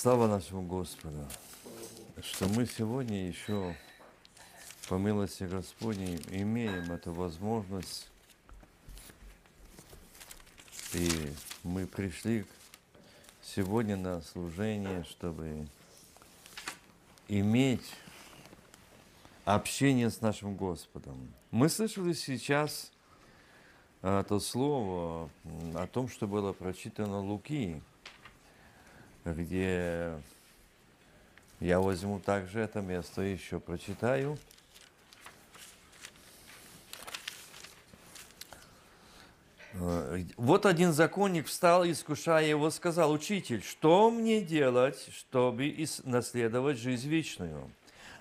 Слава нашему Господу, что мы сегодня еще, по милости Господней, имеем эту возможность, и мы пришли сегодня на служение, чтобы иметь общение с нашим Господом. Мы слышали сейчас а, то слово о том, что было прочитано Луки, где я возьму также это место и еще прочитаю. Э, Вот один законник встал, искушая его, сказал, «Учитель, что мне делать, чтобы наследовать жизнь вечную?»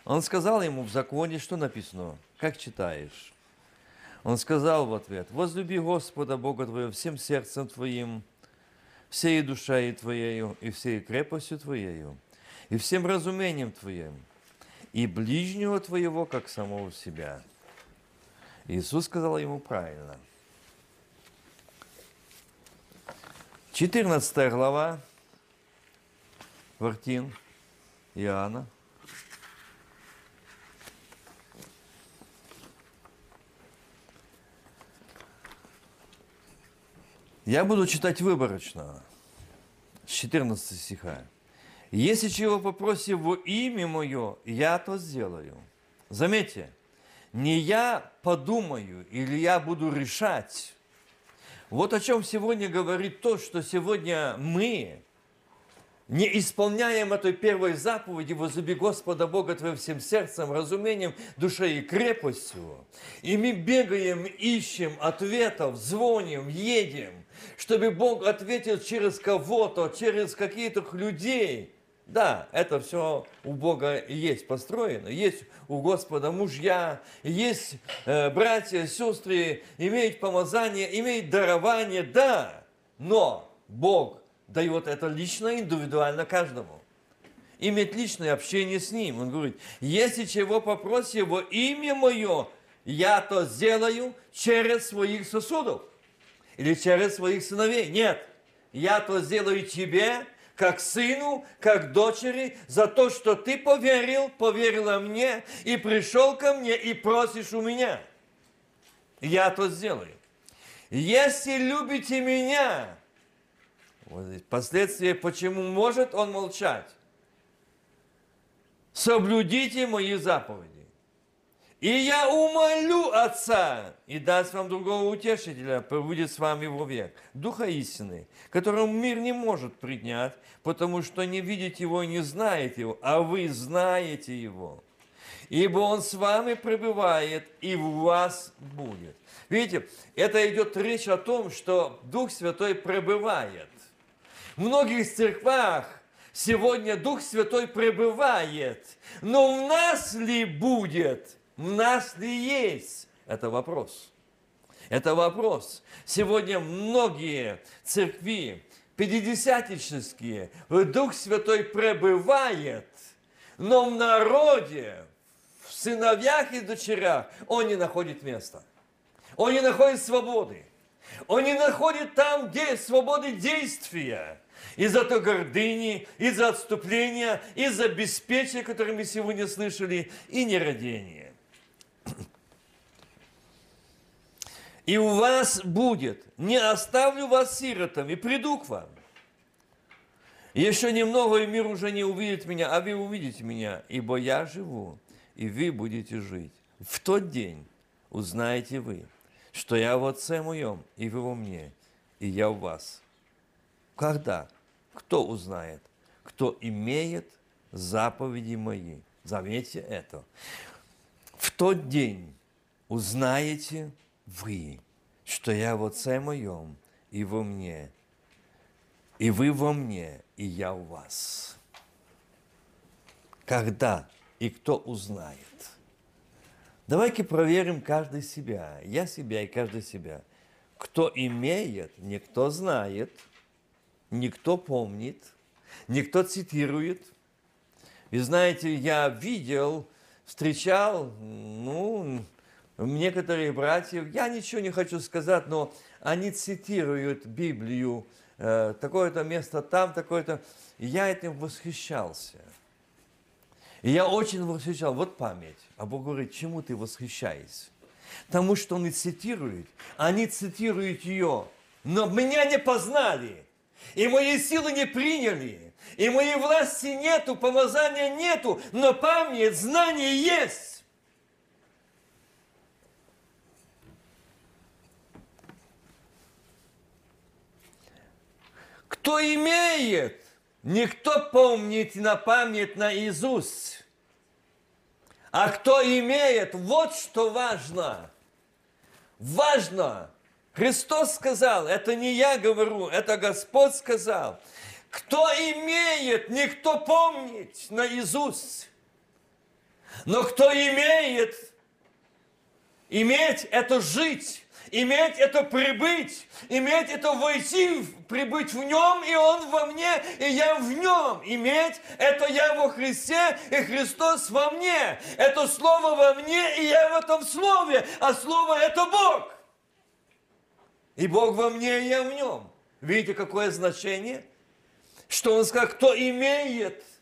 Он сказал ему в законе, что написано, как читаешь. Он сказал в ответ, «Возлюби Господа Бога твоего всем сердцем твоим, всей душой твоею и всей крепостью твоею, и всем разумением твоим, и ближнего твоего, как самого себя». Иисус сказал ему правильно. 14 глава, Вартин, Иоанна. Я буду читать выборочно, с 14 стиха. Если чего попросите во имя мое, я то сделаю. Заметьте, не я подумаю или я буду решать. Вот о чем сегодня говорит то, что сегодня мы не исполняем этой первой заповеди «Возлюби Господа Бога твоим всем сердцем, разумением, душой и крепостью». И мы бегаем, ищем ответов, звоним, едем, чтобы Бог ответил через кого-то, через каких-то людей. Да, это все у Бога есть построено, есть у Господа мужья, есть э, братья, сестры, имеют помазание, имеют дарование, да, но Бог дает это лично, индивидуально каждому. Иметь личное общение с Ним. Он говорит, если чего попросите во имя Мое, я то сделаю через своих сосудов или через своих сыновей. Нет, я то сделаю тебе, как сыну, как дочери, за то, что ты поверил, поверила мне, и пришел ко мне, и просишь у меня. Я то сделаю. Если любите меня, вот последствия, почему может он молчать? Соблюдите мои заповеди. И я умолю Отца, и даст вам другого утешителя, будет с вами вовек, Духа истины, которого мир не может принять, потому что не видите его и не знаете его, а вы знаете его. Ибо он с вами пребывает и в вас будет. Видите, это идет речь о том, что Дух Святой пребывает. В многих церквах сегодня Дух Святой пребывает, но в нас ли будет, в нас ли есть, это вопрос. Это вопрос. Сегодня многие церкви, пятидесятнические, Дух Святой пребывает, но в народе, в сыновьях и дочерях он не находит места. Он не находит свободы. Он не находит там, где свободы действия. Из-за той гордыни, из-за отступления, из-за беспечия, которое мы сегодня слышали, и нерадения. И у вас будет, не оставлю вас сиротами, приду к вам. Еще немного, и мир уже не увидит меня, а вы увидите меня, ибо я живу, и вы будете жить. В тот день узнаете вы, что я в Отце моем, и вы во мне, и я в вас. Когда? Кто узнает? Кто имеет заповеди мои. Заметьте это. В тот день узнаете вы, что я в Отце моем, и во мне, и вы во мне, и я у вас. Когда и кто узнает? Давайте проверим каждый себя, я себя и каждый себя. Кто имеет, никто знает, никто помнит, никто цитирует. Вы знаете, я видел, встречал, ну, некоторые братья, я ничего не хочу сказать, но они цитируют Библию э, такое-то место там, такое-то. Я этим восхищался. И я очень восхищал. Вот память. А Бог говорит, чему ты восхищаешься? Тому, что он и цитирует. Они цитируют ее. Но меня не познали. И мои силы не приняли. И моей власти нету, помазания нету. Но память, знание есть. Кто имеет, никто помнит на память наизусть. А кто имеет, вот что важно. Важно. Христос сказал, это не я говорю, это Господь сказал. Кто имеет, никто помнит наизусть. Но кто имеет, иметь – это жить. Иметь – это прибыть, иметь – это войти, прибыть в нем, и он во мне, и я в нем. Иметь – это я во Христе, и Христос во мне. Это Слово во мне, и я в этом Слове, а Слово – это Бог. И Бог во мне, и я в нем. Видите, какое значение? Что он сказал, кто имеет –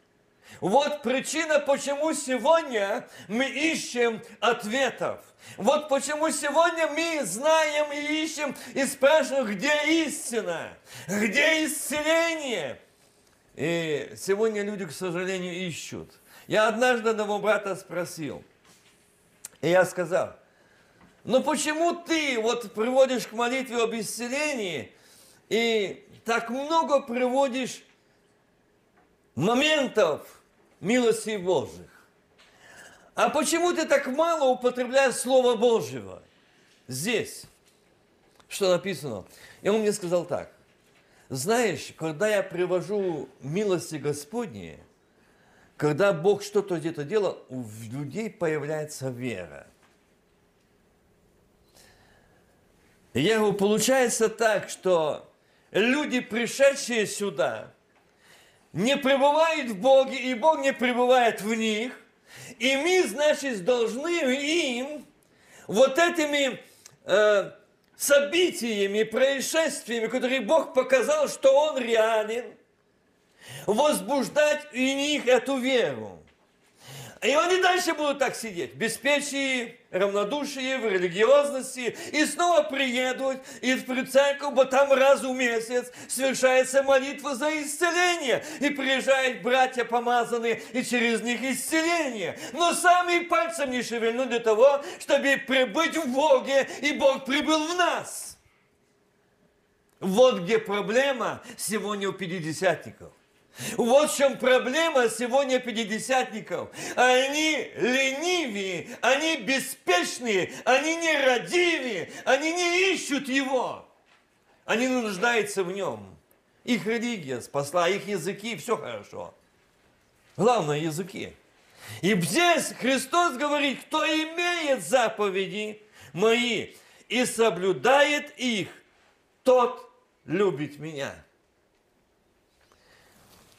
вот причина, почему сегодня мы ищем ответов. Вот почему сегодня мы знаем и ищем и спрашиваем, где истина, где исцеление. И сегодня люди, к сожалению, ищут. Я однажды одного брата спросил, и я сказал, ну почему ты вот приводишь к молитве об исцелении и так много приводишь моментов милости Божьих? А почему ты так мало употребляешь Слово Божьего? Здесь. Что написано? И он мне сказал так. Знаешь, когда я привожу милости Господние, когда Бог что-то где-то делал, у людей появляется вера. И я говорю, получается так, что люди, пришедшие сюда, не пребывают в Боге, и Бог не пребывает в них, и мы, значит, должны им вот этими э, событиями, происшествиями, которые Бог показал, что Он реален, возбуждать в них эту веру. И они дальше будут так сидеть, беспечие, равнодушие, в религиозности, и снова приедут из в церковь, там раз в месяц совершается молитва за исцеление, и приезжают братья помазанные, и через них исцеление. Но сами пальцем не шевельнут для того, чтобы прибыть в Боге, и Бог прибыл в нас. Вот где проблема сегодня у пятидесятников – вот в чем проблема сегодня пятидесятников. Они ленивые, они беспечные, они нерадивые, они не ищут его. Они нуждаются в нем. Их религия спасла, их языки, все хорошо. Главное языки. И здесь Христос говорит, кто имеет заповеди мои и соблюдает их, тот любит меня.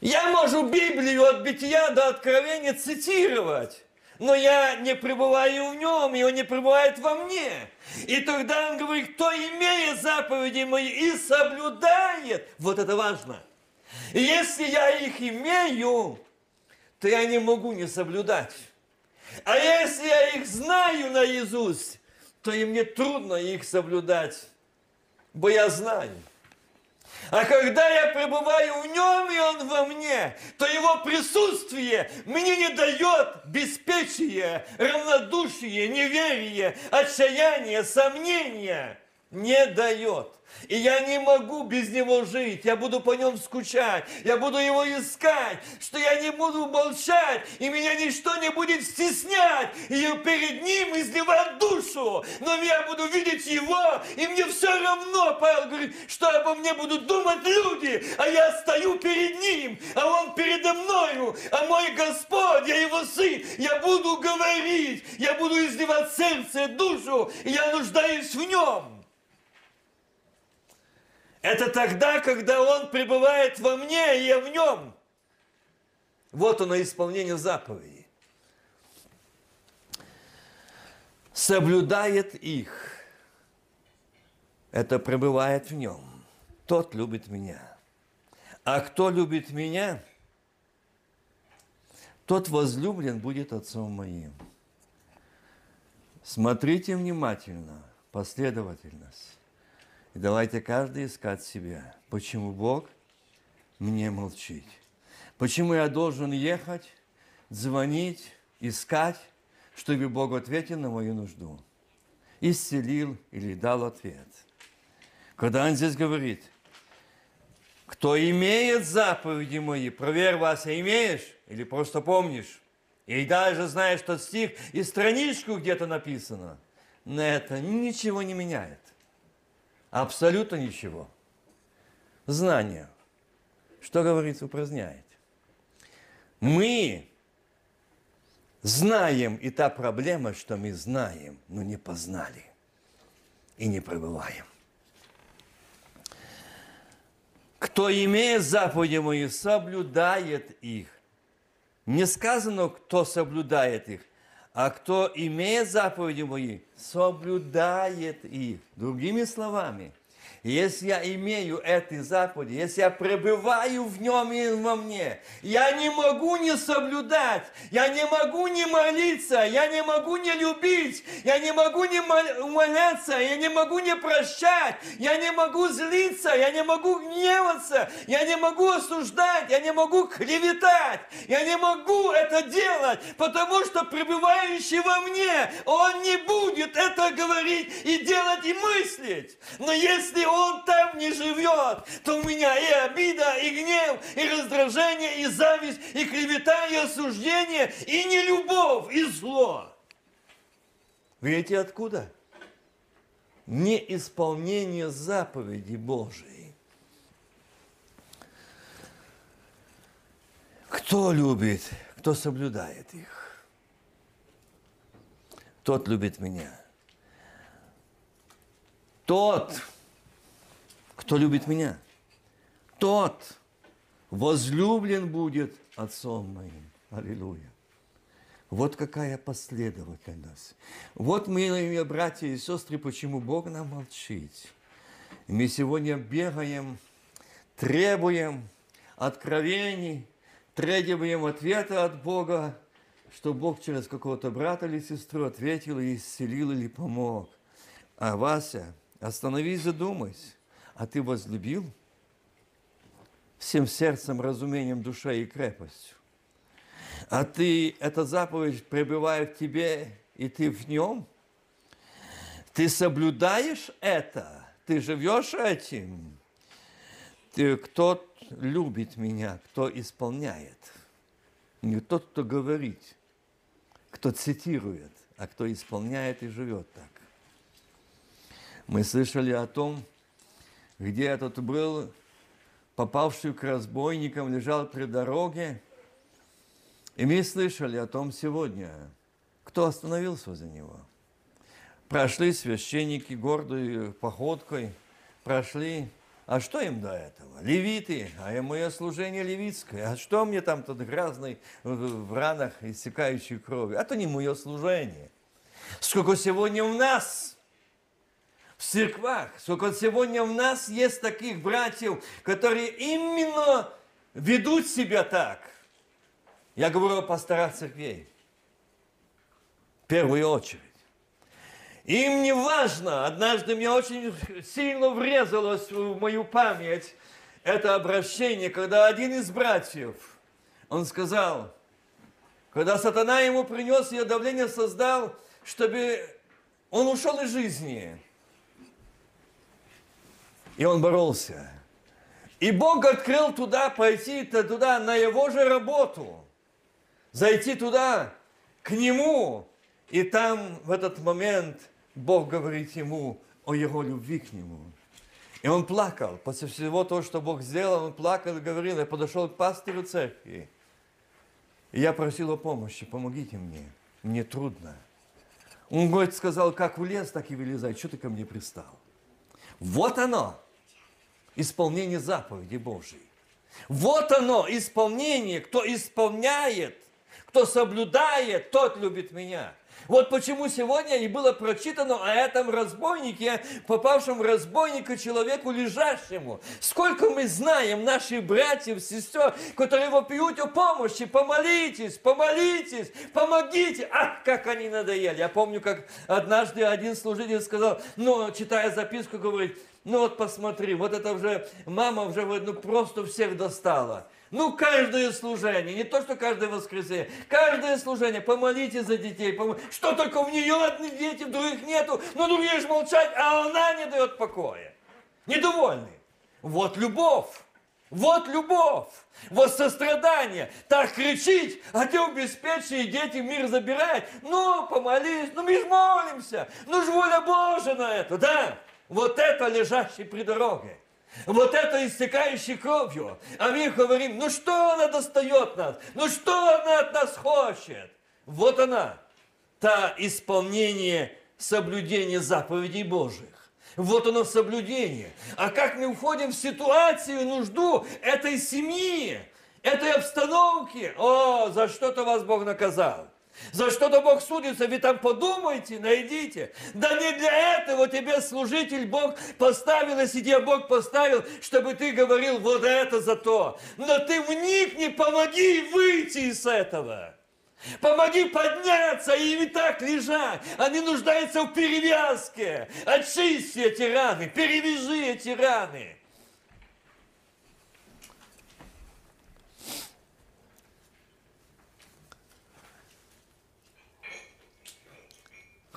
Я могу Библию от бытия до откровения цитировать, но я не пребываю в нем, и он не пребывает во мне. И тогда он говорит, кто имеет заповеди мои и соблюдает, вот это важно. Если я их имею, то я не могу не соблюдать. А если я их знаю наизусть, то и мне трудно их соблюдать, бо я знаю. А когда я пребываю в нем, и он во мне, то его присутствие мне не дает беспечие, равнодушие, неверие, отчаяние, сомнения. Не дает. И я не могу без него жить. Я буду по нем скучать. Я буду его искать. Что я не буду молчать. И меня ничто не будет стеснять. И перед ним изливать душу. Но я буду видеть его. И мне все равно, Павел говорит, что обо мне будут думать люди. А я стою перед ним. А он передо мною. А мой Господь, я его сын. Я буду говорить. Я буду изливать сердце, душу. И я нуждаюсь в нем. Это тогда, когда Он пребывает во мне, и я в Нем. Вот оно исполнение заповедей. Соблюдает их. Это пребывает в Нем. Тот любит меня. А кто любит меня, тот возлюблен будет отцом моим. Смотрите внимательно, последовательность. И давайте каждый искать себя. Почему Бог мне молчит? Почему я должен ехать, звонить, искать, чтобы Бог ответил на мою нужду? Исцелил или дал ответ. Когда Он здесь говорит, кто имеет заповеди мои, проверь, Вася, имеешь или просто помнишь? И даже знаешь тот стих, и страничку где-то написано. На это ничего не меняет. Абсолютно ничего. Знание. Что говорится, упраздняет. Мы знаем, и та проблема, что мы знаем, но не познали и не пребываем. Кто имеет заповеди мои, соблюдает их. Не сказано, кто соблюдает их, а кто имеет заповеди мои, соблюдает их. Другими словами – если я имею эти заповеди, если я пребываю в нем и во мне, я не могу не соблюдать, я не могу не молиться, я не могу не любить, я не могу не умоляться, я не могу не прощать, я не могу злиться, я не могу гневаться, я не могу осуждать, я не могу клеветать, я не могу это делать, потому что пребывающий во мне, он не будет это говорить и делать и мыслить. Но если там не живет, то у меня и обида, и гнев, и раздражение, и зависть, и клевета, и осуждение, и нелюбовь, и зло. Видите, откуда? Неисполнение заповедей Божией. Кто любит, кто соблюдает их, тот любит меня. Тот, кто любит меня, тот возлюблен будет Отцом моим. Аллилуйя. Вот какая последовательность. Вот, мои братья и сестры, почему Бог нам молчит. мы сегодня бегаем, требуем откровений, требуем ответа от Бога, что Бог через какого-то брата или сестру ответил и исцелил или помог. А Вася, остановись, задумайся. А ты возлюбил всем сердцем, разумением, душой и крепостью. А ты, эта заповедь пребывает в тебе, и ты в нем. Ты соблюдаешь это, ты живешь этим. Ты, кто любит меня, кто исполняет. Не тот, кто говорит, кто цитирует, а кто исполняет и живет так. Мы слышали о том, где этот был, попавший к разбойникам, лежал при дороге. И мы слышали о том сегодня, кто остановился за него. Прошли священники гордой походкой, прошли. А что им до этого? Левиты, а мое служение левитское. А что мне там тот грязный в ранах, истекающий кровью? Это не мое служение. Сколько сегодня у нас в церквах, сколько сегодня у нас есть таких братьев, которые именно ведут себя так. Я говорю о пасторах церквей. В первую очередь. Им не важно, однажды мне очень сильно врезалось в мою память это обращение, когда один из братьев, он сказал, когда сатана ему принес, ее давление создал, чтобы он ушел из жизни. И он боролся. И Бог открыл туда, пойти туда на его же работу. Зайти туда, к нему. И там в этот момент Бог говорит ему о его любви к нему. И он плакал. После всего того, что Бог сделал, он плакал и говорил, я подошел к пастырю церкви. И я просил о помощи, помогите мне, мне трудно. Он, говорит, сказал, как в лес, так и вылезай, что ты ко мне пристал? Вот оно исполнение заповеди Божьей. Вот оно, исполнение. Кто исполняет, кто соблюдает, тот любит меня. Вот почему сегодня и было прочитано о этом разбойнике, попавшем в разбойника человеку лежащему. Сколько мы знаем наших братьев, сестер, которые вопиют о помощи, помолитесь, помолитесь, помогите. Ах, как они надоели. Я помню, как однажды один служитель сказал, ну, читая записку, говорит, ну вот посмотри, вот это уже, мама уже ну, просто всех достала. Ну, каждое служение, не то, что каждое воскресенье, каждое служение, помолитесь за детей, пом... что только в нее одни дети, других нету, но другие же молчать, а она не дает покоя. Недовольны. Вот любовь. Вот любовь, вот сострадание. Так кричить, а те обеспеченные дети мир забирают. Ну, помолись, ну мы же молимся. Ну ж воля Божия на это, да? Вот это лежащий при дороге. Вот это истекающий кровью. А мы говорим, ну что она достает нас? Ну что она от нас хочет? Вот она, та исполнение соблюдения заповедей Божьих. Вот оно соблюдение. А как мы уходим в ситуацию, нужду этой семьи, этой обстановки? О, за что-то вас Бог наказал. За что-то Бог судится, вы там подумайте, найдите. Да не для этого тебе служитель Бог поставил, если тебе Бог поставил, чтобы ты говорил вот это за то. Но ты вникни, помоги выйти из этого. Помоги подняться и не так лежать. Они нуждаются в перевязке. Очисти эти раны, перевяжи эти раны.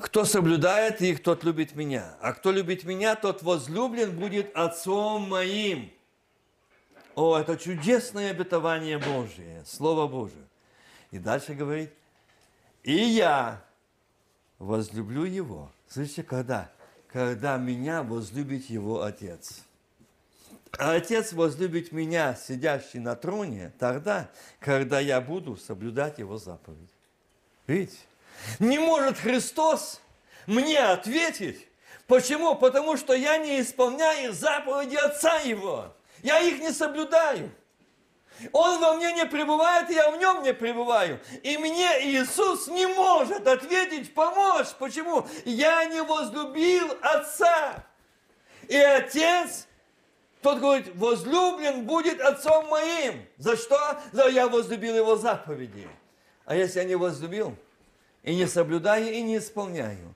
Кто соблюдает их, тот любит меня. А кто любит меня, тот возлюблен будет отцом моим. О, это чудесное обетование Божие, Слово Божие. И дальше говорит, и я возлюблю его. Слышите, когда? Когда меня возлюбит его Отец. А Отец возлюбит меня, сидящий на троне, тогда, когда я буду соблюдать его заповедь. Видите? Не может Христос мне ответить. Почему? Потому что я не исполняю заповеди Отца Его. Я их не соблюдаю. Он во мне не пребывает, я в нем не пребываю. И мне Иисус не может ответить, помочь. Почему? Я не возлюбил Отца. И Отец, тот говорит, возлюблен будет Отцом моим. За что? За я возлюбил Его заповеди. А если я не возлюбил, и не соблюдаю, и не исполняю,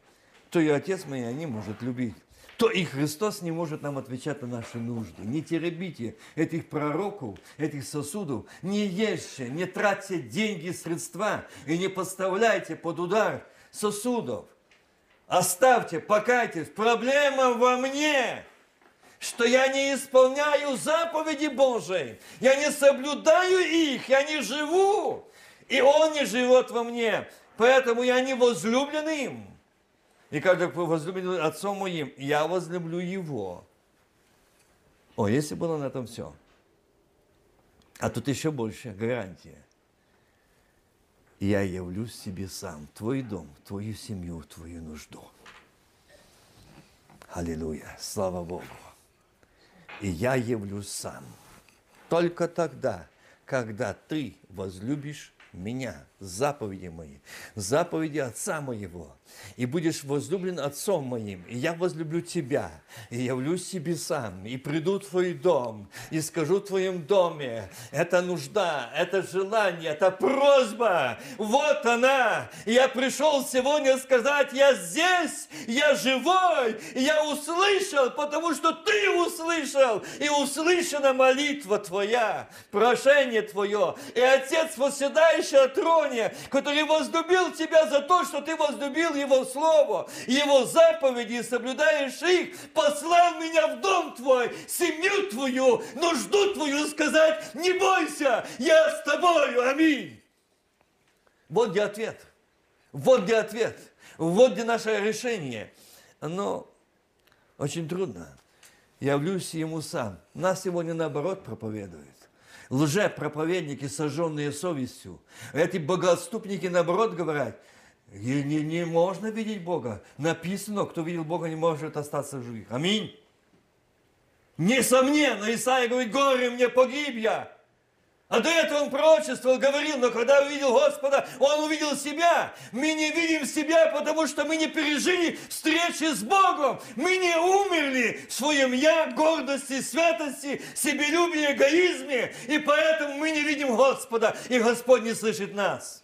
то и Отец меня не может любить. То и Христос не может нам отвечать на наши нужды. Не теребите этих пророков, этих сосудов, не ешьте, не тратьте деньги, средства и не подставляйте под удар сосудов. Оставьте, покайтесь. Проблема во мне, что я не исполняю заповеди Божьи, я не соблюдаю их, я не живу, и Он не живет во мне. Поэтому я не возлюблен им. И когда возлюблен отцом моим, я возлюблю его. О, если было на этом все. А тут еще больше гарантия. Я явлюсь себе сам, твой дом, твою семью, твою нужду. Аллилуйя, слава Богу. И я явлюсь сам. Только тогда, когда ты возлюбишь меня, заповеди мои, заповеди Отца моего, и будешь возлюблен Отцом моим, и я возлюблю тебя, и явлюсь себе сам, и приду в твой дом, и скажу в твоем доме, это нужда, это желание, это просьба, вот она, я пришел сегодня сказать, я здесь, я живой, я услышал, потому что ты услышал, и услышана молитва твоя, прошение твое, и Отец, на троне, который возлюбил тебя за то, что ты возлюбил его Слово, Его заповеди, соблюдаешь их, послал меня в дом твой, семью твою, нужду твою сказать, не бойся, я с тобою, аминь. Вот где ответ. Вот где ответ. Вот где наше решение. Но очень трудно. Явлюсь ему сам. Нас сегодня наоборот проповедует лже-проповедники, сожженные совестью. Эти богоотступники, наоборот, говорят, и не, не можно видеть Бога. Написано, кто видел Бога, не может остаться в живых. Аминь. Несомненно, Исаия говорит, горе мне, погиб я. А до этого он пророчествовал, говорил, но когда увидел Господа, он увидел себя. Мы не видим себя, потому что мы не пережили встречи с Богом. Мы не умерли в своем я, гордости, святости, себелюбии, эгоизме. И поэтому мы не видим Господа, и Господь не слышит нас.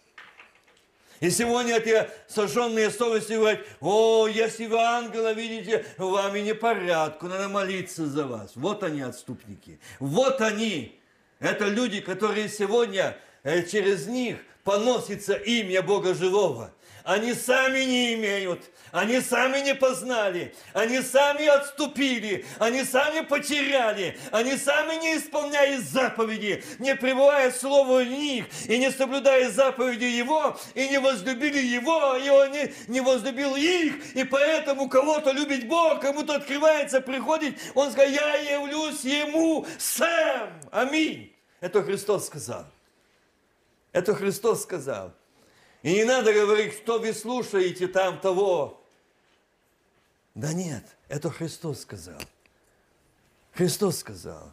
И сегодня эти сожженные совести говорят, о, если вы ангела видите, вами непорядку, надо молиться за вас. Вот они, отступники. Вот они, это люди, которые сегодня э, через них поносится имя Бога Живого. Они сами не имеют, они сами не познали, они сами отступили, они сами потеряли, они сами не исполняют заповеди, не пребывая слово в них и не соблюдая заповеди Его, и не возлюбили Его, и Он не, не возлюбил их, и поэтому кого-то любит Бог, кому-то открывается, приходит, Он сказал, я явлюсь Ему сам. Аминь. Это Христос сказал. Это Христос сказал. И не надо говорить, что вы слушаете там того. Да нет, это Христос сказал. Христос сказал,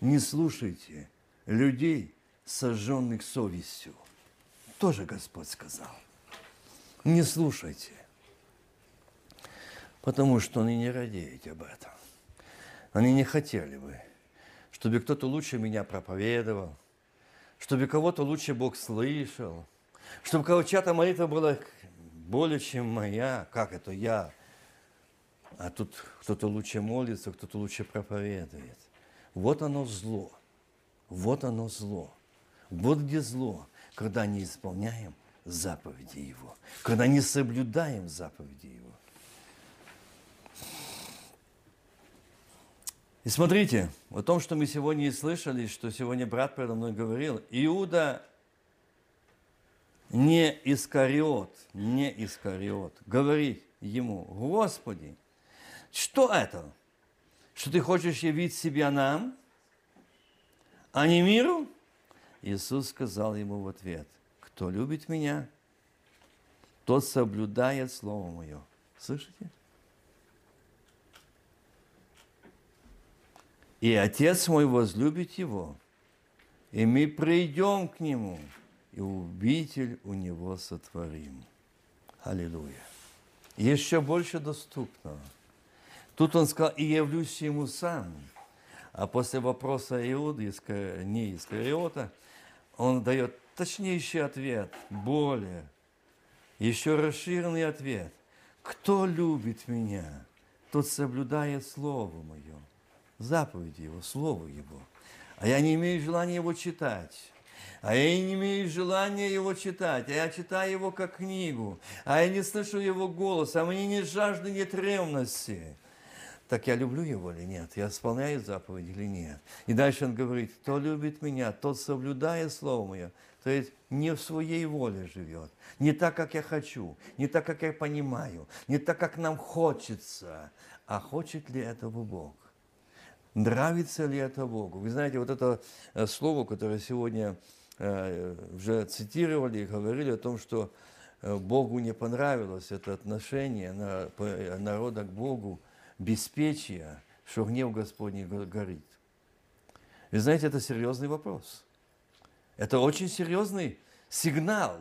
не слушайте людей, сожженных совестью. Тоже Господь сказал. Не слушайте. Потому что они не радеют об этом. Они не хотели бы чтобы кто-то лучше меня проповедовал, чтобы кого-то лучше Бог слышал, чтобы кого чья-то молитва была более, чем моя, как это я, а тут кто-то лучше молится, кто-то лучше проповедует. Вот оно зло, вот оно зло, вот где зло, когда не исполняем заповеди Его, когда не соблюдаем заповеди Его. И смотрите, о том, что мы сегодня и слышали, что сегодня брат передо мной говорил, Иуда не Искариот, не Искариот, говорит ему, Господи, что это? Что ты хочешь явить себя нам, а не миру? Иисус сказал ему в ответ, кто любит меня, тот соблюдает Слово Мое. Слышите? и Отец мой возлюбит его, и мы придем к нему, и убитель у него сотворим. Аллилуйя. Еще больше доступно. Тут он сказал, и явлюсь ему сам. А после вопроса Иуды, не Искариота, он дает точнейший ответ, более, еще расширенный ответ. Кто любит меня, тот соблюдает Слово Мое заповеди Его, Слово Его. А я не имею желания его читать. А я не имею желания его читать, а я читаю его как книгу, а я не слышу его голос, а мне нет жажды, нет ревности. Так я люблю его или нет? Я исполняю заповедь или нет? И дальше он говорит, кто любит меня, тот соблюдает слово мое. То есть не в своей воле живет, не так, как я хочу, не так, как я понимаю, не так, как нам хочется, а хочет ли этого Бог. Нравится ли это Богу? Вы знаете, вот это э, слово, которое сегодня уже цитировали и говорили о том, что э, Богу не понравилось это отношение народа к Богу, беспечие, что гнев Господний горит. Вы знаете, это серьезный вопрос. Это очень серьезный сигнал.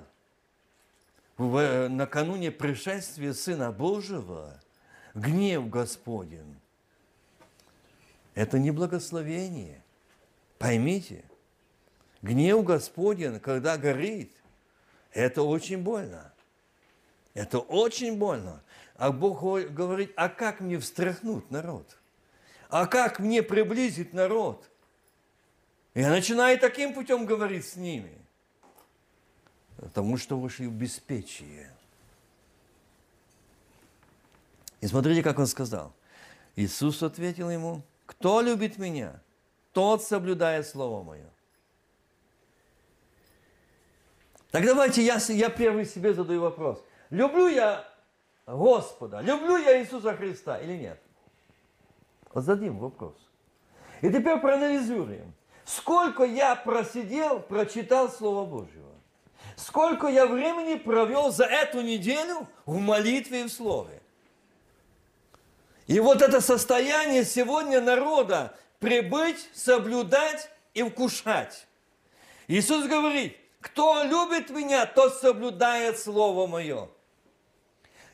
Накануне пришествия Сына Божьего гнев Господень это не благословение. Поймите, гнев Господень, когда горит, это очень больно. Это очень больно. А Бог говорит, а как мне встряхнуть народ? А как мне приблизить народ? Я начинаю таким путем говорить с ними. Потому что вышли в беспечие. И смотрите, как он сказал. Иисус ответил ему, кто любит меня, тот соблюдает Слово Мое. Так давайте я, я первый себе задаю вопрос. Люблю я Господа, люблю я Иисуса Христа или нет? Вот зададим вопрос. И теперь проанализируем. Сколько я просидел, прочитал Слово Божьего? Сколько я времени провел за эту неделю в молитве и в Слове? И вот это состояние сегодня народа прибыть, соблюдать и вкушать. Иисус говорит, кто любит меня, тот соблюдает Слово Мое.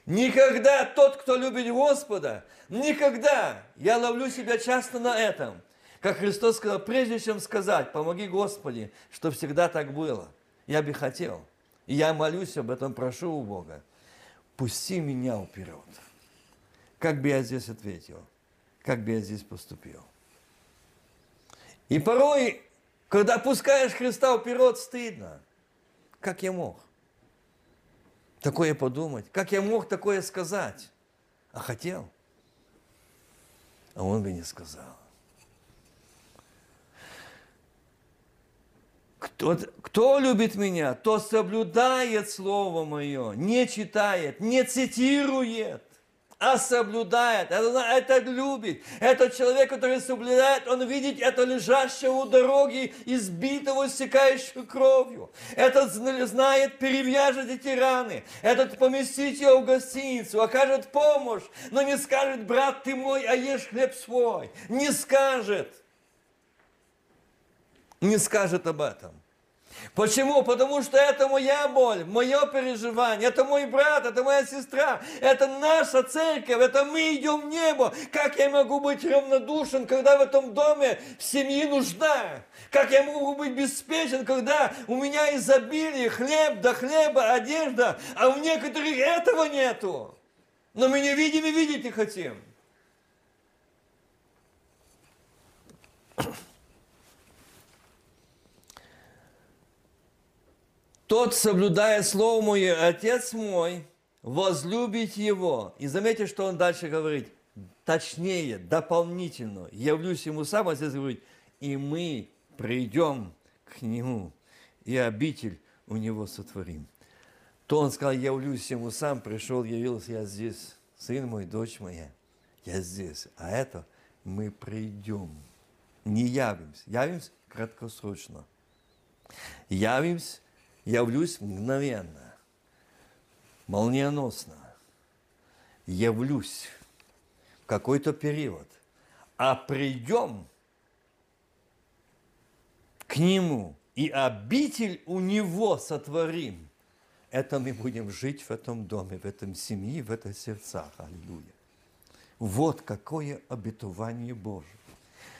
Никогда тот, кто любит Господа, никогда, я ловлю себя часто на этом, как Христос сказал, прежде чем сказать, помоги Господи, что всегда так было, я бы хотел, и я молюсь об этом, прошу у Бога, пусти меня вперед. Как бы я здесь ответил? Как бы я здесь поступил? И порой, когда пускаешь Христа вперед, стыдно. Как я мог такое подумать? Как я мог такое сказать? А хотел. А он бы не сказал. Кто, кто любит меня, то соблюдает Слово Мое, не читает, не цитирует а соблюдает. Это, это любит. Этот человек, который соблюдает, он видит это лежащего у дороги, избитого, стекающего кровью. Этот знает, перевяжет эти раны. Этот поместит его в гостиницу, окажет помощь, но не скажет, брат ты мой, а ешь хлеб свой. Не скажет. Не скажет об этом. Почему? Потому что это моя боль, мое переживание, это мой брат, это моя сестра, это наша церковь, это мы идем в небо. Как я могу быть равнодушен, когда в этом доме в семье нужна? Как я могу быть беспечен, когда у меня изобилие, хлеб до хлеба, одежда, а у некоторых этого нету? Но мы не видим и видеть не хотим. Тот, соблюдая Слово Мое, Отец мой, возлюбить Его. И заметьте, что он дальше говорит. Точнее, дополнительно. Явлюсь Ему сам, а здесь говорит, и мы придем к Нему, и обитель у Него сотворим. То он сказал, явлюсь Ему сам, пришел, явился, я здесь. Сын мой, дочь моя, я здесь. А это мы придем. Не явимся. Явимся краткосрочно. Явимся явлюсь мгновенно, молниеносно, явлюсь в какой-то период, а придем к Нему и обитель у Него сотворим. Это мы будем жить в этом доме, в этом семье, в этих сердцах. Аллилуйя. Вот какое обетование Божие.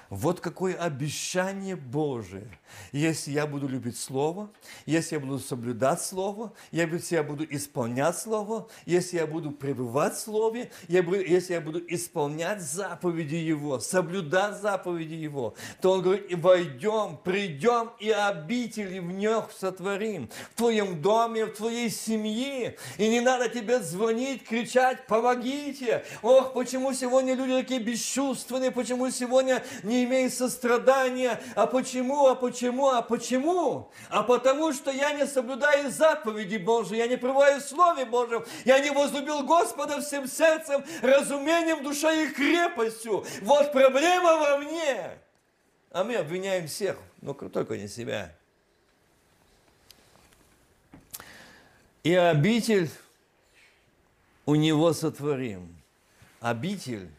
Вот какое обещание Божие. Если я буду любить Слово, если я буду соблюдать Слово, если я буду исполнять Слово, если я буду пребывать в Слове, если я буду исполнять заповеди Его, соблюдать заповеди Его, то Он говорит, войдем, придем и обители в них сотворим, в твоем доме, в твоей семье. И не надо тебе звонить, кричать, помогите. Ох, почему сегодня люди такие бесчувственные, почему сегодня не не имеет сострадания. А почему, а почему, а почему? А потому что я не соблюдаю заповеди Божьи, я не пребываю в Слове Божьем, я не возлюбил Господа всем сердцем, разумением, душой и крепостью. Вот проблема во мне. А мы обвиняем всех, но только не себя. И обитель у него сотворим. Обитель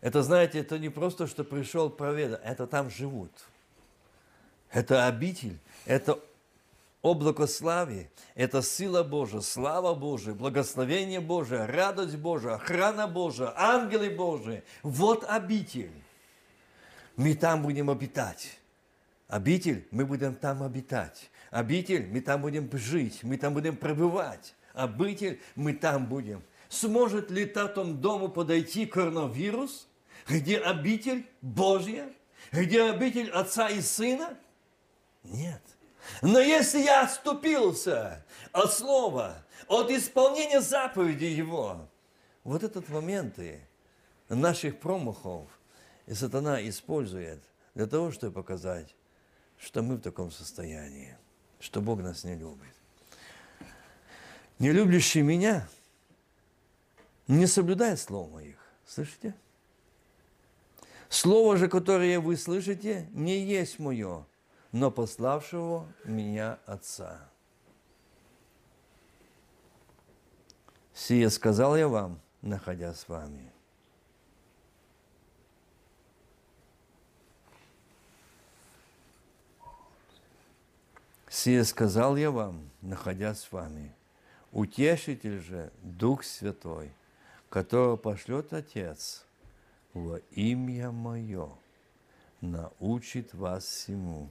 это, знаете, это не просто, что пришел проведать, это там живут. Это обитель, это облако славы, это сила Божия, слава Божия, благословение Божие, радость Божия, охрана Божия, ангелы Божии. Вот обитель. Мы там будем обитать. Обитель, мы будем там обитать. Обитель, мы там будем жить, мы там будем пребывать. Обитель, мы там будем. Сможет ли татом дому подойти коронавирус? Где обитель Божья? Где обитель Отца и Сына? Нет. Но если я отступился от Слова, от исполнения заповеди Его, вот этот моменты наших промахов и сатана использует для того, чтобы показать, что мы в таком состоянии, что Бог нас не любит. Не любящий меня не соблюдает слов моих. Слышите? Слово же, которое вы слышите, не есть мое, но пославшего меня Отца. Сие сказал я вам, находясь с вами. Сие сказал я вам, находясь с вами. Утешитель же Дух Святой, которого пошлет Отец во имя Мое, научит вас всему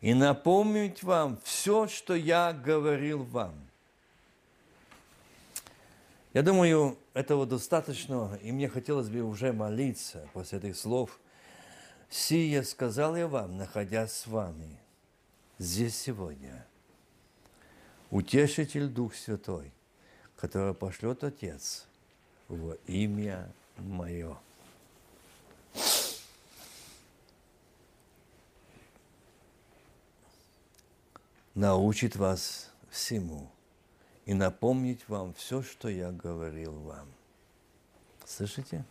и напомнить вам все, что я говорил вам. Я думаю, этого достаточно, и мне хотелось бы уже молиться после этих слов. «Сие сказал я вам, находясь с вами здесь сегодня. Утешитель Дух Святой, который пошлет Отец во имя Мое». Научит вас всему и напомнить вам все, что я говорил вам. Слышите?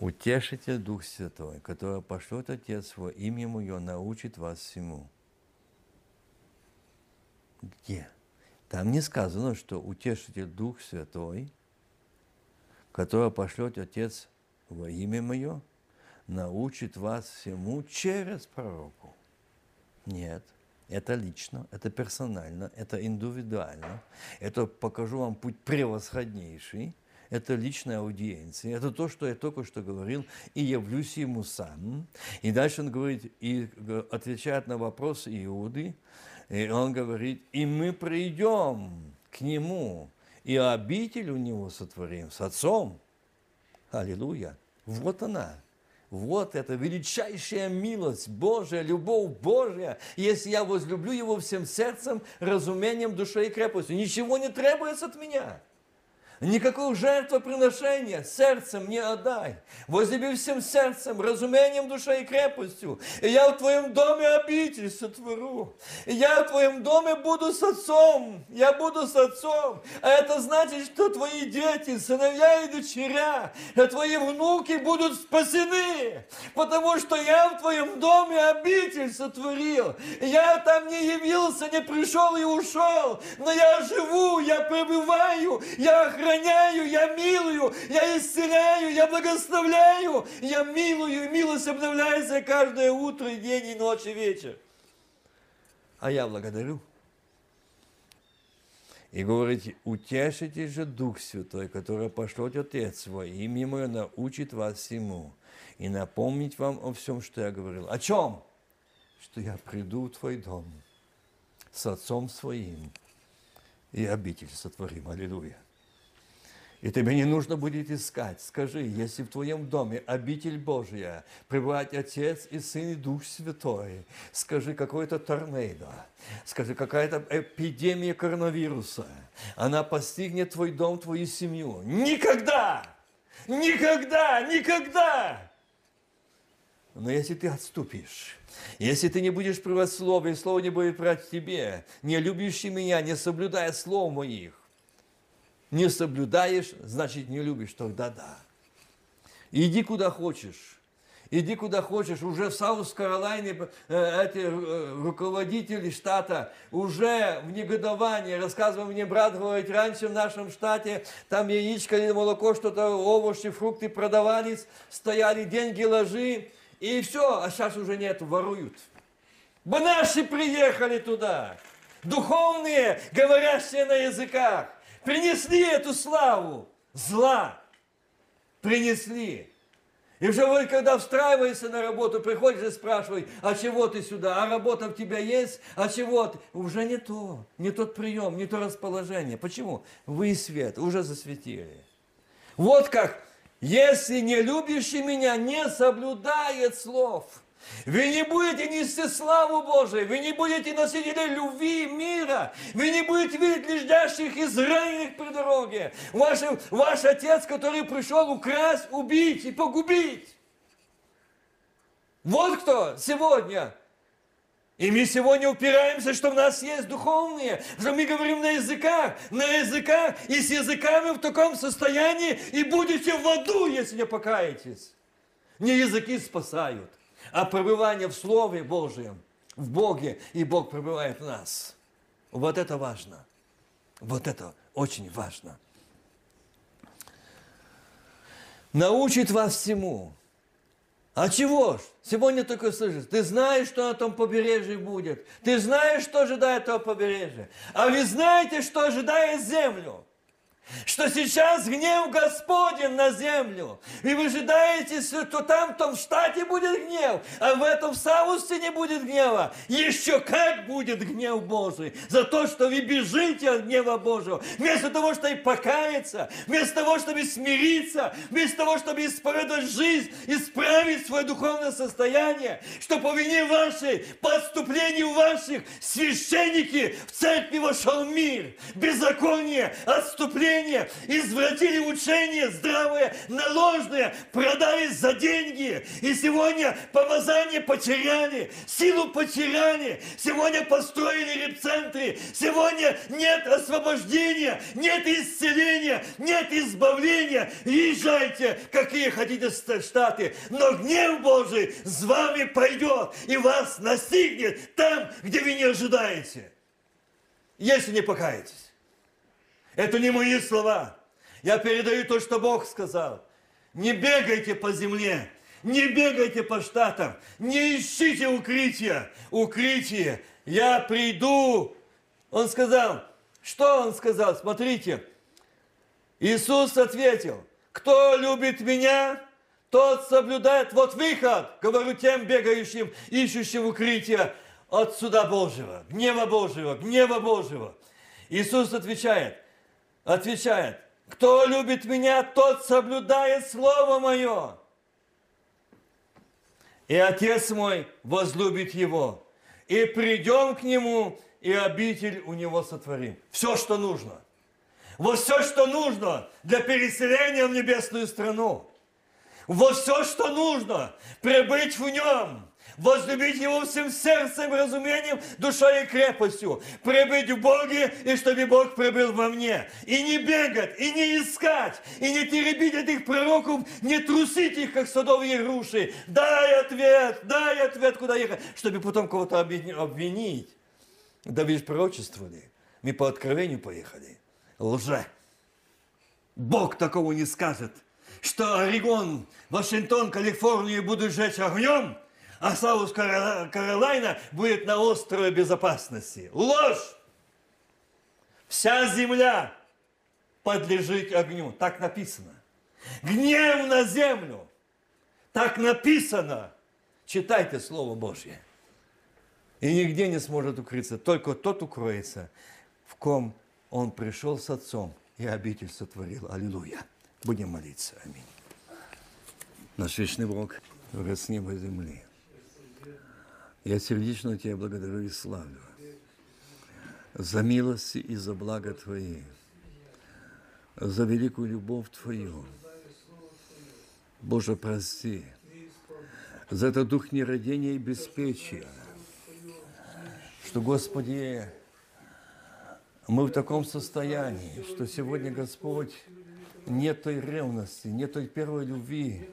Утешите Дух Святой, который пошлет Отец во имя Мое, научит вас всему. Где? Там не сказано, что утешите Дух Святой, который пошлет Отец во имя Мое, научит вас всему через пророку. Нет – это лично, это персонально, это индивидуально. Это покажу вам путь превосходнейший. Это личная аудиенция. Это то, что я только что говорил, и явлюсь ему сам. И дальше он говорит, и отвечает на вопрос Иуды, и он говорит, и мы придем к нему, и обитель у него сотворим с отцом. Аллилуйя. Вот она. Вот это величайшая милость Божия, любовь Божья, если я возлюблю Его всем сердцем, разумением, душой и крепостью. Ничего не требуется от меня. Никакого жертвоприношения сердцем не отдай. Возлюби всем сердцем, разумением, душой и крепостью. И я в твоем доме обитель сотвору. И я в твоем доме буду с отцом. Я буду с отцом. А это значит, что твои дети, сыновья и дочеря, а твои внуки будут спасены. Потому что я в твоем доме обитель сотворил. Я там не явился, не пришел и ушел. Но я живу, я пребываю, я охраняю сохраняю, я милую, я исцеляю, я благословляю, я милую, и милость обновляется каждое утро, и день, и ночь, и вечер. А я благодарю. И говорите, утешите же Дух Святой, который пошлет Отец свой, имя Мое научит вас всему, и напомнить вам о всем, что я говорил. О чем? Что я приду в твой дом с Отцом своим, и обитель сотворим. Аллилуйя. И тебе не нужно будет искать. Скажи, если в твоем доме обитель Божья, пребывает Отец и Сын и Дух Святой, скажи, какой-то торнадо, скажи, какая-то эпидемия коронавируса, она постигнет твой дом, твою семью. Никогда! Никогда! Никогда! Но если ты отступишь, если ты не будешь пребывать Слово, и Слово не будет брать тебе, не любящий меня, не соблюдая слов моих, не соблюдаешь, значит не любишь, тогда да. Иди куда хочешь. Иди куда хочешь. Уже в Саус-Каролайне э, эти э, руководители штата уже в негодовании. Рассказывал мне брат, говорит, раньше в нашем штате там яичко или молоко, что-то, овощи, фрукты продавались, стояли деньги, ложи, и все, а сейчас уже нет, воруют. Бы наши приехали туда, духовные, говорящие на языках принесли эту славу зла. Принесли. И уже вот когда встраиваешься на работу, приходишь и спрашиваешь, а чего ты сюда? А работа в тебя есть? А чего ты? Уже не то, не тот прием, не то расположение. Почему? Вы свет, уже засветили. Вот как, если не любящий меня не соблюдает слов – вы не будете нести славу Божию, вы не будете носители любви мира, вы не будете видеть лежащих израненных при дороге. Ваш, ваш отец, который пришел украсть, убить и погубить. Вот кто сегодня. И мы сегодня упираемся, что у нас есть духовные, что мы говорим на языках, на языках, и с языками в таком состоянии, и будете в аду, если не покаетесь. Не языки спасают а пребывание в Слове Божьем, в Боге, и Бог пребывает в нас. Вот это важно. Вот это очень важно. Научит вас всему. А чего ж? Сегодня только слышишь, ты знаешь, что на том побережье будет. Ты знаешь, что ожидает того побережья. А вы знаете, что ожидает землю? Что сейчас гнев Господень на землю. И вы ожидаете, что там, в том штате будет гнев, а в этом Саусте не будет гнева. Еще как будет гнев Божий за то, что вы бежите от гнева Божьего. Вместо того, чтобы покаяться, вместо того, чтобы смириться, вместо того, чтобы исповедовать жизнь, исправить свое духовное состояние, что по вине вашей, по отступлению ваших, священники в церкви вошел мир, беззаконие, отступление, учение, извратили учение здравое на ложное, продались за деньги. И сегодня помазание потеряли, силу потеряли. Сегодня построили репцентры. Сегодня нет освобождения, нет исцеления, нет избавления. Езжайте, какие хотите штаты. Но гнев Божий с вами пойдет и вас настигнет там, где вы не ожидаете. Если не покаетесь. Это не мои слова. Я передаю то, что Бог сказал. Не бегайте по земле, не бегайте по штатам, не ищите укрытия. Укрытие. Я приду. Он сказал, что он сказал? Смотрите. Иисус ответил, кто любит меня, тот соблюдает, вот выход, говорю тем бегающим, ищущим укрытия от суда Божьего, гнева Божьего, гнева Божьего. Иисус отвечает, отвечает, кто любит меня, тот соблюдает Слово Мое. И Отец мой возлюбит его. И придем к нему, и обитель у него сотворим. Все, что нужно. Вот все, что нужно для переселения в небесную страну. Вот все, что нужно, прибыть в нем – возлюбить Его всем сердцем, разумением, душой и крепостью, прибыть в Боге, и чтобы Бог прибыл во мне. И не бегать, и не искать, и не теребить этих пророков, не трусить их, как садовые руши. Дай ответ, дай ответ, куда ехать, чтобы потом кого-то обвинить. Да ведь пророчествовали. Мы по откровению поехали. Лже. Бог такого не скажет, что Орегон, Вашингтон, Калифорнию будут сжечь огнем – а Саус Каролайна будет на острове безопасности. Ложь! Вся земля подлежит огню. Так написано. Гнев на землю. Так написано. Читайте Слово Божье. И нигде не сможет укрыться. Только тот укроется, в ком он пришел с Отцом и обитель сотворил. Аллилуйя. Будем молиться. Аминь. Наш вечный Бог, Творец неба и земли. Я сердечно Тебя благодарю и славлю за милости и за благо Твои, за великую любовь Твою. Боже, прости за этот дух нерадения и беспечия, что, Господи, мы в таком состоянии, что сегодня, Господь, нет той ревности, нет той первой любви,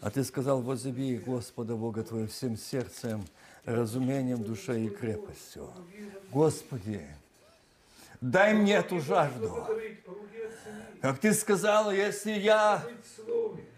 а Ты сказал, возлюби Господа Бога Твоего всем сердцем, разумением, душой и крепостью. Господи, дай мне эту жажду. Как Ты сказал, если я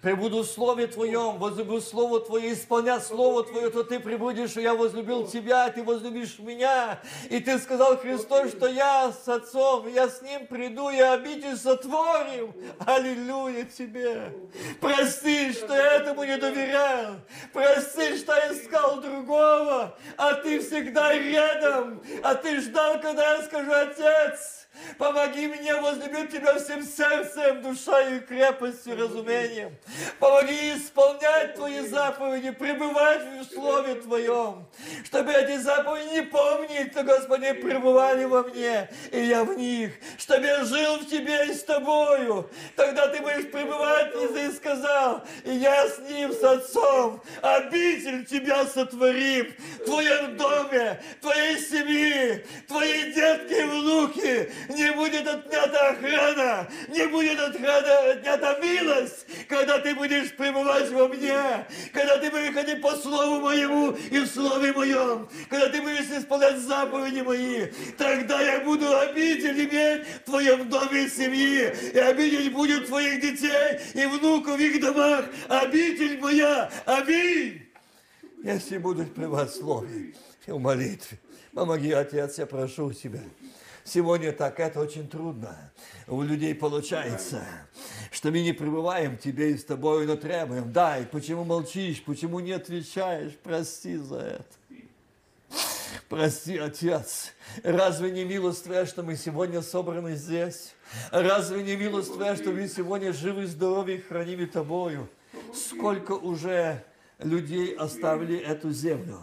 пребуду в Слове Твоем, возлюблю Слово Твое, исполнять Слово Твое, то Ты прибудешь, и я возлюбил Тебя, Ты возлюбишь меня. И Ты сказал Христос, что я с Отцом, я с Ним приду, и обитель сотворим. Аллилуйя Тебе. Прости, что я этому не доверял. Прости, что я искал другого, а Ты всегда рядом. А Ты ждал, когда я скажу, Отец, Помоги мне возлюбить Тебя всем сердцем, душой и крепостью, разумением. Помоги исполнять Твои заповеди, пребывать в Слове Твоем, чтобы эти заповеди не помнить, то, Господи, пребывали во мне, и я в них, чтобы я жил в Тебе и с Тобою. Тогда Ты будешь пребывать, и Ты сказал, и я с Ним, с Отцом, обитель Тебя сотворим, в Твоем доме, твоей семьи, твои детки и внуки не будет отнята охрана, не будет отнята, отнята милость, когда ты будешь пребывать во мне, когда ты будешь ходить по слову моему и в слове моем, когда ты будешь исполнять заповеди мои, тогда я буду обитель иметь в твоем доме и семье, и обитель будет твоих детей и внуков в их домах, обитель моя, аминь. Если будут пребывать в слове и в молитве, помоги, Отец, я прошу Тебя. Сегодня так это очень трудно. У людей получается, что мы не пребываем Тебе и с Тобой, но требуем. Дай, почему молчишь, почему не отвечаешь? Прости за это. Прости, Отец. Разве не милость Твоя, что мы сегодня собраны здесь? Разве не милость Твоя, что мы сегодня живы, здоровы и хранимы Тобою? Сколько уже людей оставили эту землю?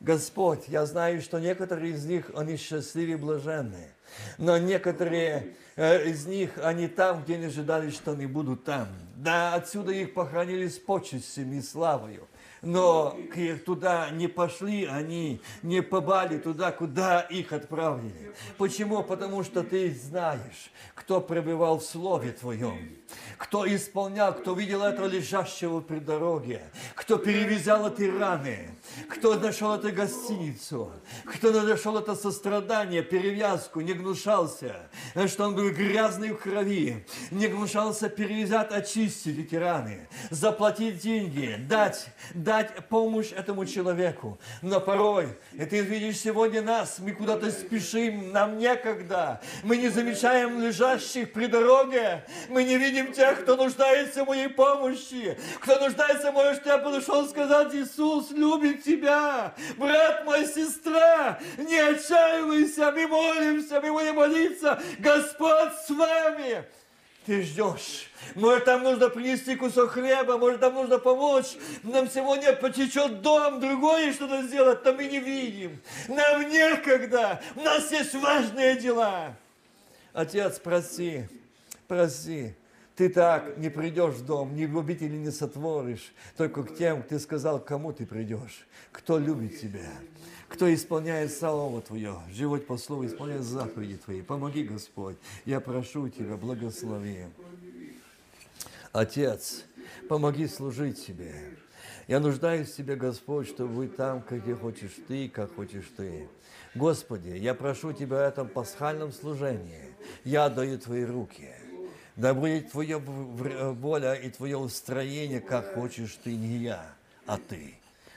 Господь, я знаю, что некоторые из них, они счастливы и блаженные, но некоторые э, из них, они там, где не ожидали, что они будут там. Да, отсюда их похоронили с почестями и славою но туда не пошли они, не побали туда, куда их отправили. Почему? Потому что ты знаешь, кто пребывал в Слове Твоем, кто исполнял, кто видел этого лежащего при дороге, кто перевязал эти раны, кто нашел эту гостиницу, кто нашел это сострадание, перевязку, не гнушался, что он был грязный в крови, не гнушался перевязать, очистить эти раны, заплатить деньги, дать, дать помощь этому человеку. Но порой, и ты видишь сегодня нас, мы куда-то спешим, нам некогда, мы не замечаем лежащих при дороге, мы не видим тех, кто нуждается в моей помощи, кто нуждается, может, я подошел сказать, Иисус любит тебя, брат мой, сестра, не отчаивайся, мы молимся, мы будем молиться, Господь с вами. Ты ждешь. Может, там нужно принести кусок хлеба, может, там нужно помочь. Нам сегодня потечет дом, другое что-то сделать, но мы не видим. Нам некогда. У нас есть важные дела. Отец, прости, прости. Ты так не придешь в дом, ни в обители не сотворишь, только к тем, ты сказал, кому ты придешь, кто любит тебя кто исполняет Слово Твое, живет по Слову, исполняет заповеди Твои. Помоги, Господь, я прошу Тебя, благослови. Отец, помоги служить Тебе. Я нуждаюсь в Тебе, Господь, чтобы вы там, где хочешь Ты, как хочешь Ты. Господи, я прошу Тебя в этом пасхальном служении. Я отдаю Твои руки. Да будет Твоя воля и Твое устроение, как хочешь Ты, не я, а Ты.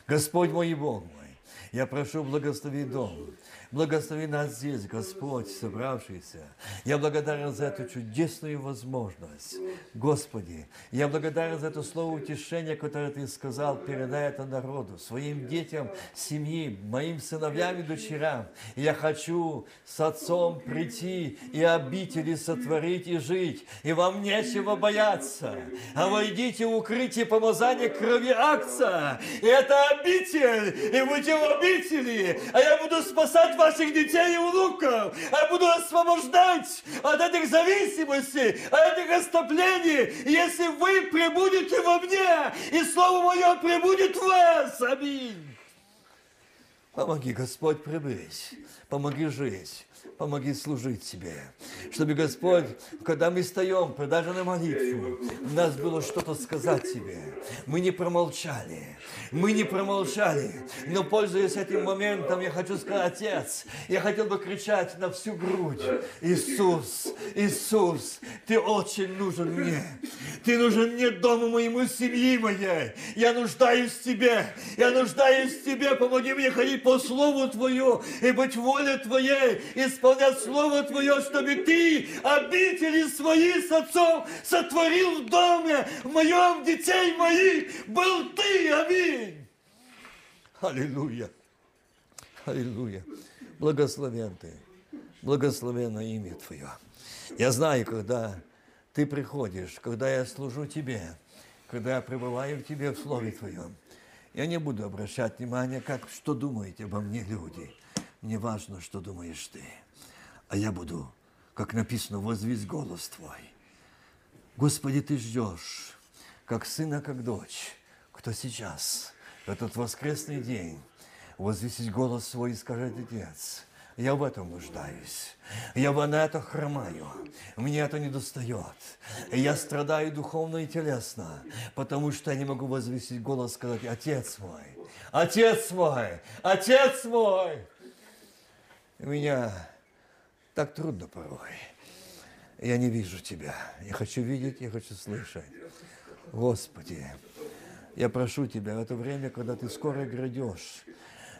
Господь мой Бог мой, я прошу, благослови дом. Благослови нас здесь, Господь, собравшийся. Я благодарен за эту чудесную возможность. Господи, я благодарен за это слово утешения, которое Ты сказал, передай это народу, своим детям, семье, моим сыновьям и дочерям. Я хочу с отцом прийти и обители сотворить и жить, и вам нечего бояться. А войдите в укрытие помазания крови акция. И это обитель, и будьте в обители, а я буду спасать ваших детей и внуков. Я буду освобождать от этих зависимостей, от этих оставлений, если вы пребудете во мне, и Слово Мое пребудет в вас. Аминь. Помоги, Господь, прибыть. Помоги жить помоги служить Тебе. Чтобы, Господь, когда мы встаем, даже на молитву, у нас было что-то сказать Тебе. Мы не промолчали. Мы не промолчали. Но, пользуясь этим моментом, я хочу сказать, Отец, я хотел бы кричать на всю грудь. Иисус, Иисус, Ты очень нужен мне. Ты нужен мне дому моему, семьи моей. Я нуждаюсь в Тебе. Я нуждаюсь в Тебе. Помоги мне ходить по Слову Твою и быть воле Твоей, исполнять Слово Твое, чтобы Ты обители свои с Отцом сотворил в доме, в моем детей моих. Был Ты. Аминь. Аллилуйя. Аллилуйя. Благословен Ты. Благословенно имя Твое. Я знаю, когда Ты приходишь, когда я служу Тебе, когда я пребываю в Тебе в Слове Твоем, я не буду обращать внимания, как, что думаете обо мне люди. Мне важно, что думаешь ты. А я буду, как написано, возвесь голос Твой. Господи, Ты ждешь, как сына, как дочь, кто сейчас, в этот воскресный день, возвесить голос свой и сказать, Отец, я в этом нуждаюсь. Я на это хромаю. Мне это не достает. Я страдаю духовно и телесно, потому что я не могу возвесить голос и сказать, Отец мой, Отец мой, Отец мой. Меня так трудно порой. Я не вижу Тебя. Я хочу видеть, я хочу слышать. Господи, я прошу Тебя в это время, когда Ты скоро грядешь,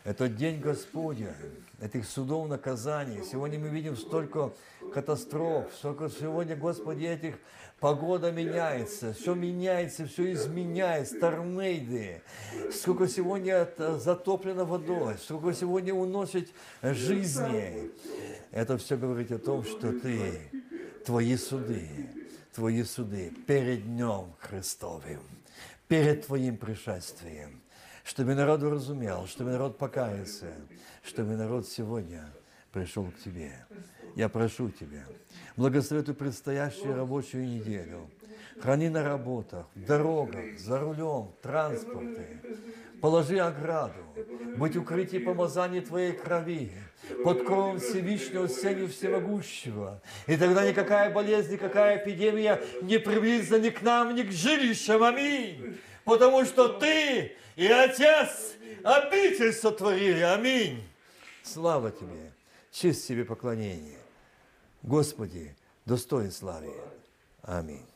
этот день Господня, этих судов наказаний. Сегодня мы видим столько катастроф, столько сегодня, Господи, этих погода меняется, все меняется, все изменяется, торнейды, сколько сегодня затоплено водой, сколько сегодня уносит жизни. Это все говорит о том, что ты, твои суды, твои суды перед Днем Христовым, перед Твоим пришествием – чтобы народ разумел, чтобы народ покаялся, чтобы народ сегодня пришел к Тебе. Я прошу Тебя, благослови эту предстоящую рабочую неделю. Храни на работах, дорогах, за рулем, транспорте. Положи ограду, быть укрытие помазания Твоей крови, под кровом Всевышнего Сенью Всемогущего. И тогда никакая болезнь, никакая эпидемия не приблизится ни к нам, ни к жилищам. Аминь. Потому что Ты и Отец обитель сотворили. Аминь. Слава Тебе, честь Тебе поклонение. Господи, достоин славы. Аминь.